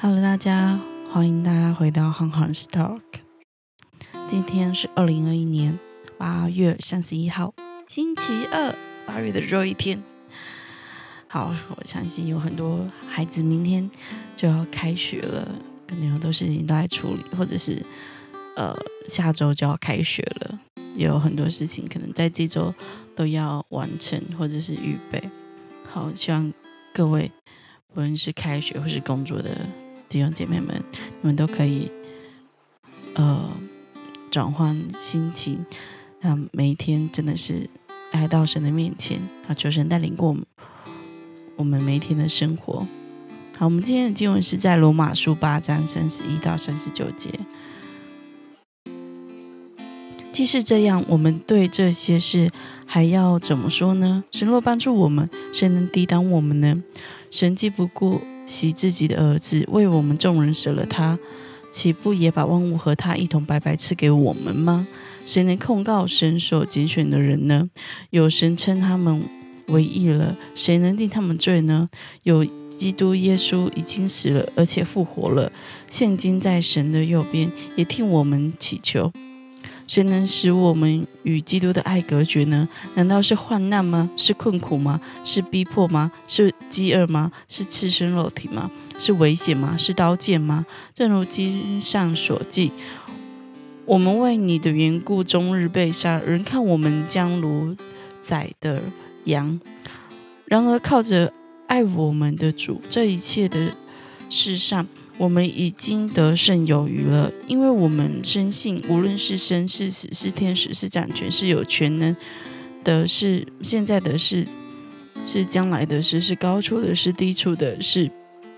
Hello，大家欢迎大家回到 Hong Kong Stock。今天是二零二一年八月三十一号，星期二，八月的最后一天。好，我相信有很多孩子明天就要开学了，可能很多事情都在处理，或者是呃下周就要开学了，也有很多事情可能在这周都要完成或者是预备。好，希望各位无论是开学或是工作的弟兄姐妹们，你们都可以呃转换心情，让每一天真的是来到神的面前，啊，求神带领过我们我们每一天的生活。好，我们今天的经文是在罗马书八章三十一到三十九节。既是这样，我们对这些事还要怎么说呢？神若帮助我们，谁能抵挡我们呢？神既不顾惜自己的儿子，为我们众人舍了他，岂不也把万物和他一同白白赐给我们吗？谁能控告神所拣选的人呢？有神称他们为义了，谁能定他们罪呢？有基督耶稣已经死了，而且复活了，现今在神的右边，也替我们祈求。谁能使我们与基督的爱隔绝呢？难道是患难吗？是困苦吗？是逼迫吗？是饥饿吗？是赤身肉体吗？是危险吗？是刀剑吗？正如经上所记，我们为你的缘故，终日被杀，人看我们将如宰的羊。然而靠着爱我们的主，这一切的事上。我们已经得胜有余了，因为我们深信，无论是生是死，是天使，是掌权，是有权能的，是现在的事，是将来的事，是高处的，是低处的，是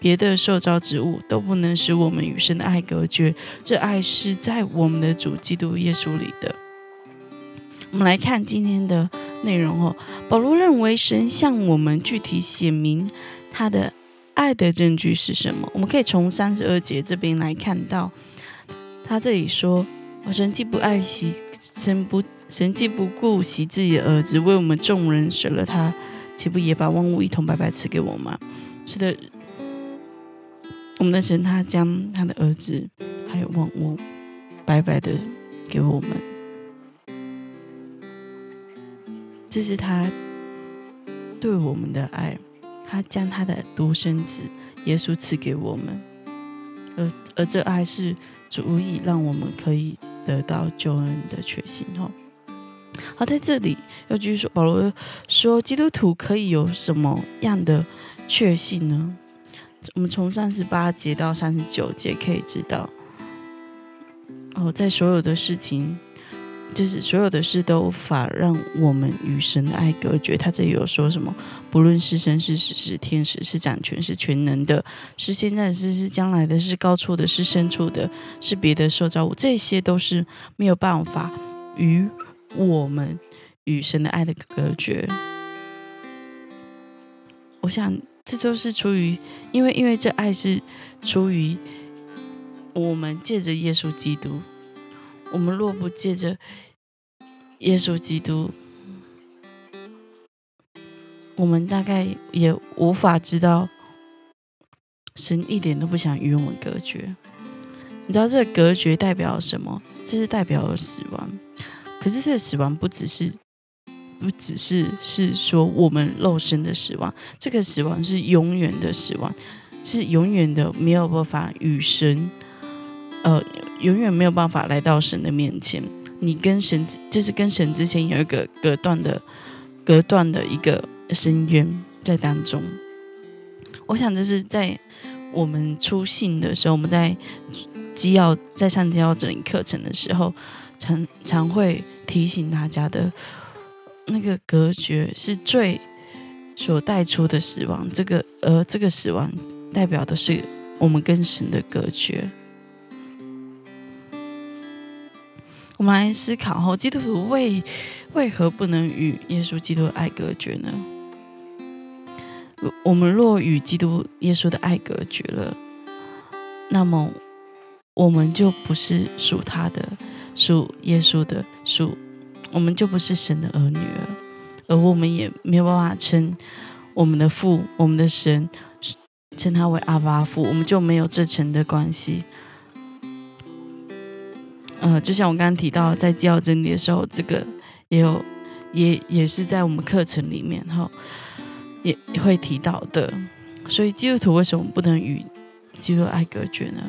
别的受造之物，都不能使我们与神的爱隔绝。这爱是在我们的主基督耶稣里的。我们来看今天的内容哦。保罗认为神向我们具体显明他的。爱的证据是什么？我们可以从三十二节这边来看到，他这里说：“我神既不爱惜，神不神既不顾惜自己的儿子，为我们众人舍了他，岂不也把万物一同白白赐给我吗？”是的，我们的神他将他的儿子还有万物白白的给我们，这是他对我们的爱。他将他的独生子耶稣赐给我们，而而这爱是足以让我们可以得到救恩的确信。哦，好，在这里要继续说，保罗说，基督徒可以有什么样的确信呢？我们从三十八节到三十九节可以知道，哦，在所有的事情。就是所有的事都无法让我们与神的爱隔绝。他这里有说什么？不论是神是死是天使是掌权是全能的，是现在的事是将来的，是高处的，是深处的，是别的受造物，这些都是没有办法与我们与神的爱的隔绝。我想这都是出于，因为因为这爱是出于我们借着耶稣基督。我们若不借着耶稣基督，我们大概也无法知道神一点都不想与我们隔绝。你知道这个隔绝代表什么？这是代表死亡。可是这个死亡不只是不只是是说我们肉身的死亡，这个死亡是永远的死亡，是永远的没有办法与神。呃，永远没有办法来到神的面前。你跟神，就是跟神之前有一个隔断的、隔断的一个深渊在当中。我想这是在我们出信的时候，我们在基要在上基要整理课程的时候，常常会提醒大家的。那个隔绝是最所带出的死亡。这个，呃，这个死亡代表的是我们跟神的隔绝。我们来思考：后基督徒为为何不能与耶稣基督的爱隔绝呢？我们若与基督耶稣的爱隔绝了，那么我们就不是属他的、属耶稣的、属我们就不是神的儿女了，而我们也没有办法称我们的父、我们的神称他为阿巴父，我们就没有这层的关系。呃，就像我刚刚提到，在教真理的时候，这个也有，也也是在我们课程里面哈，也会提到的。所以基督徒为什么不能与基督爱隔绝呢？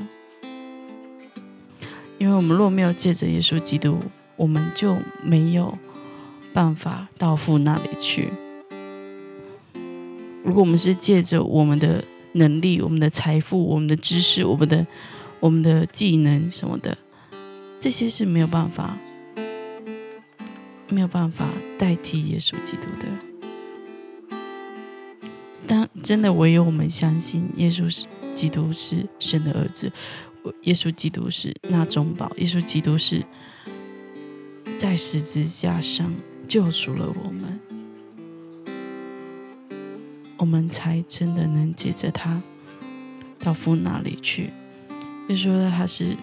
因为我们若没有借着耶稣基督，我们就没有办法到父那里去。如果我们是借着我们的能力、我们的财富、我们的知识、我们的我们的技能什么的，这些是没有办法、没有办法代替耶稣基督的。当真的唯有我们相信耶稣是基督是神的儿子，耶稣基督是那中宝，耶稣基督是在十字架上救赎了我们。我们才真的能接着他到父那里去。就说他是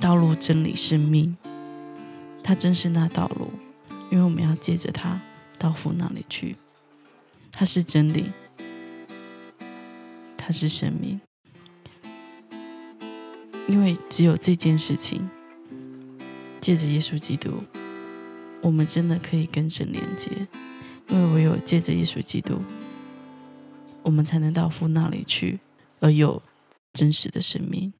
道路、真理、生命，他真是那道路，因为我们要借着他到父那里去。他是真理，他是生命，因为只有这件事情，借着耶稣基督，我们真的可以跟神连接，因为唯有借着耶稣基督。我们才能到父那里去，而有真实的生命。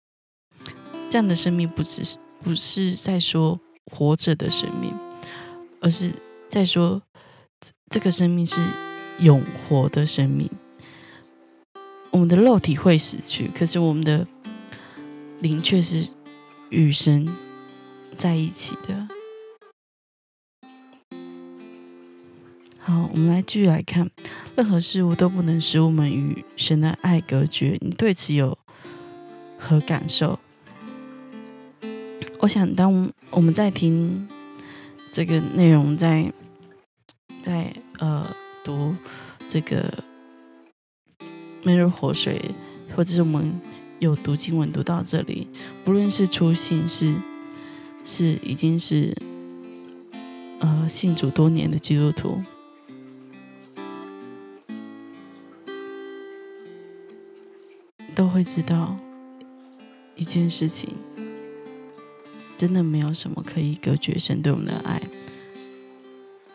这样的生命不只是不是在说活着的生命，而是在说这个生命是永活的生命。我们的肉体会死去，可是我们的灵却是与神在一起的。好，我们来继续来看，任何事物都不能使我们与神的爱隔绝。你对此有何感受？我想，当我们在听这个内容，在在呃读这个每日活水，或者是我们有读经文读到这里，不论是初信是是已经是呃信主多年的基督徒。都会知道一件事情，真的没有什么可以隔绝神对我们的爱。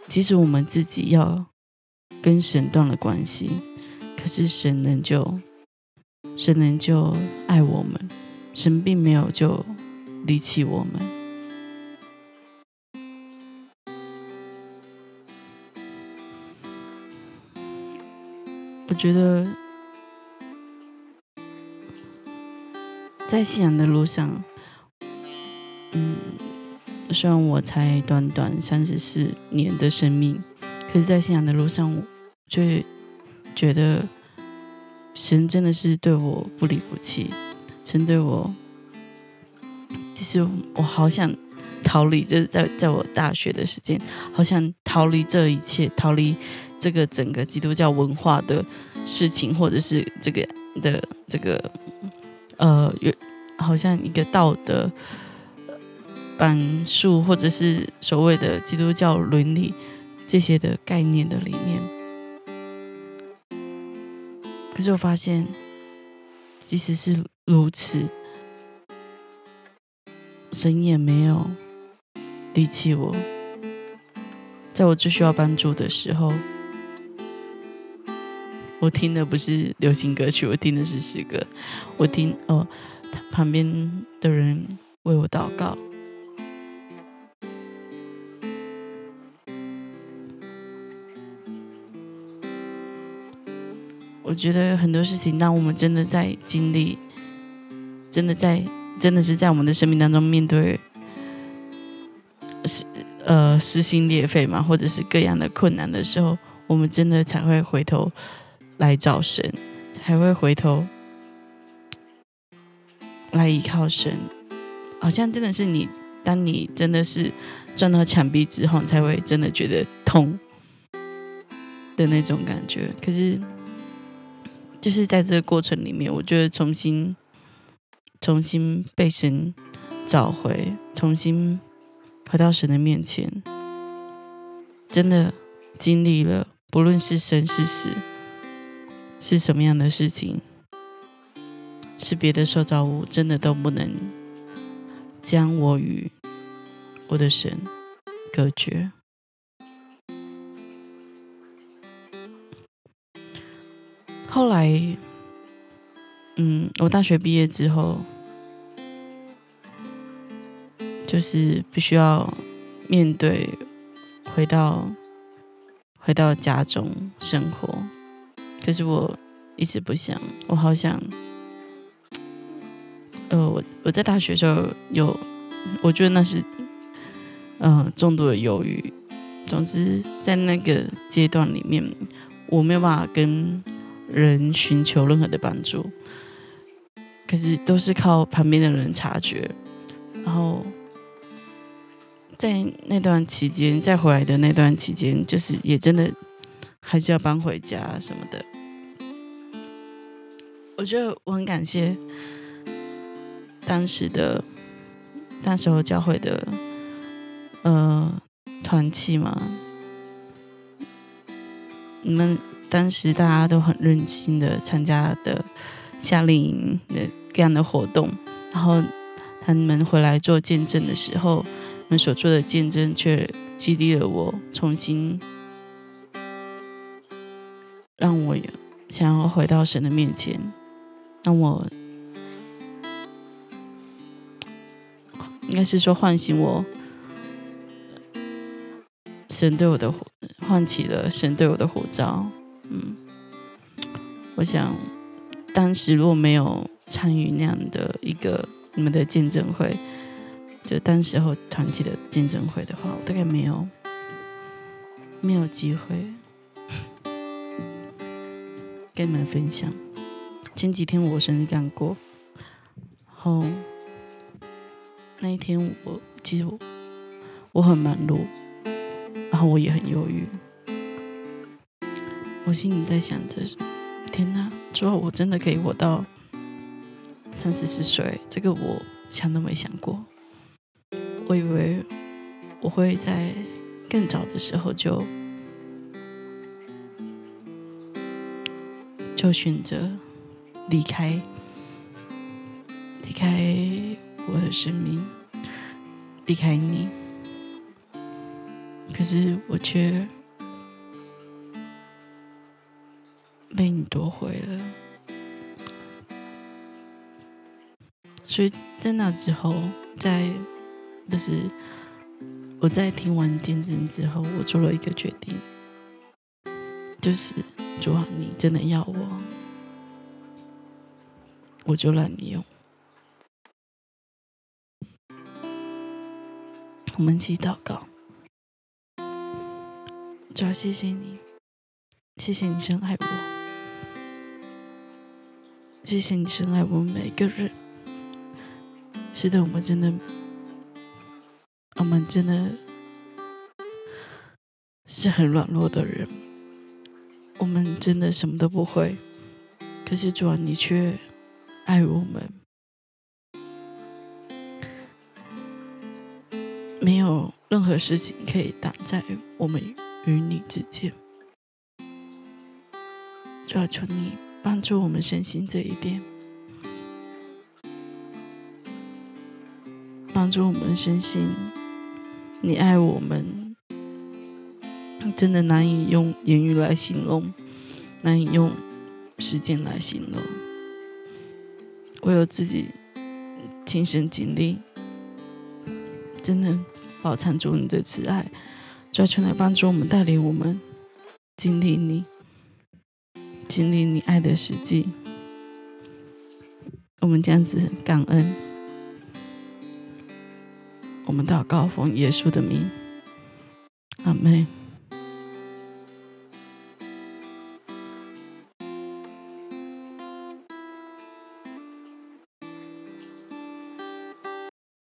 即使我们自己要跟神断了关系，可是神能就神能就爱我们，神并没有就离弃我们。我觉得。在信仰的路上，嗯，虽然我才短短三十四年的生命，可是，在信仰的路上，我却觉得神真的是对我不离不弃。神对我，其实我好想逃离，这在在我大学的时间，好想逃离这一切，逃离这个整个基督教文化的事情，或者是这个的这个。呃，有好像一个道德板树，或者是所谓的基督教伦理这些的概念的里面。可是我发现，即使是如此，神也没有离弃我，在我最需要帮助的时候。我听的不是流行歌曲，我听的是诗歌。我听哦，旁边的人为我祷告。我觉得很多事情，当我们真的在经历，真的在，真的是在我们的生命当中面对，是呃撕心裂肺嘛，或者是各样的困难的时候，我们真的才会回头。来找神，还会回头来依靠神，好像真的是你。当你真的是撞到墙壁之后，才会真的觉得痛的那种感觉。可是，就是在这个过程里面，我觉得重新、重新被神找回，重新回到神的面前，真的经历了，不论是生是死。是什么样的事情，是别的受造物，真的都不能将我与我的神隔绝。后来，嗯，我大学毕业之后，就是必须要面对回到回到家中生活。可是我一直不想，我好想，呃，我我在大学时候有，我觉得那是，呃，重度的忧郁。总之，在那个阶段里面，我没有办法跟。人寻求任何的帮助，可是都是靠旁边的人察觉。然后在那段期间，再回来的那段期间，就是也真的还是要搬回家什么的。我觉得我很感谢当时的那时候教会的呃团契嘛，你们。当时大家都很认真的参加的夏令营的这样的活动，然后他们回来做见证的时候，他们所做的见证却激励了我，重新让我想要回到神的面前，让我应该是说唤醒我，神对我的唤起了神对我的呼召。嗯，我想当时如果没有参与那样的一个你们的见证会，就当时候团体的见证会的话，我大概没有没有机会跟你们分享。前几天我生日刚过，然后那一天我其实我很忙碌，然后我也很忧郁。我心里在想着：天哪，之后我真的可以活到三四十岁？这个我想都没想过。我以为我会在更早的时候就就选择离开，离开我的生命，离开你。可是我却。被你夺回了，所以在那之后，在就是我在听完见证之后，我做了一个决定，就是主啊，你真的要我，我就让你用。我们一起祷告，主啊，谢谢你，谢谢你深爱我。谢谢你深爱我们每个人。是的，我们真的，我们真的是很软弱的人。我们真的什么都不会，可是主啊，你却爱我们，没有任何事情可以挡在我们与你之间。主啊，求你。帮助我们身心这一点，帮助我们身心。你爱我们，真的难以用言语来形容，难以用时间来形容。我有自己亲身经历，真的饱尝主你的慈爱，抓出来帮助我们，带领我们经历你。经历你爱的实际，我们这样子感恩，我们祷告奉耶稣的名，阿门。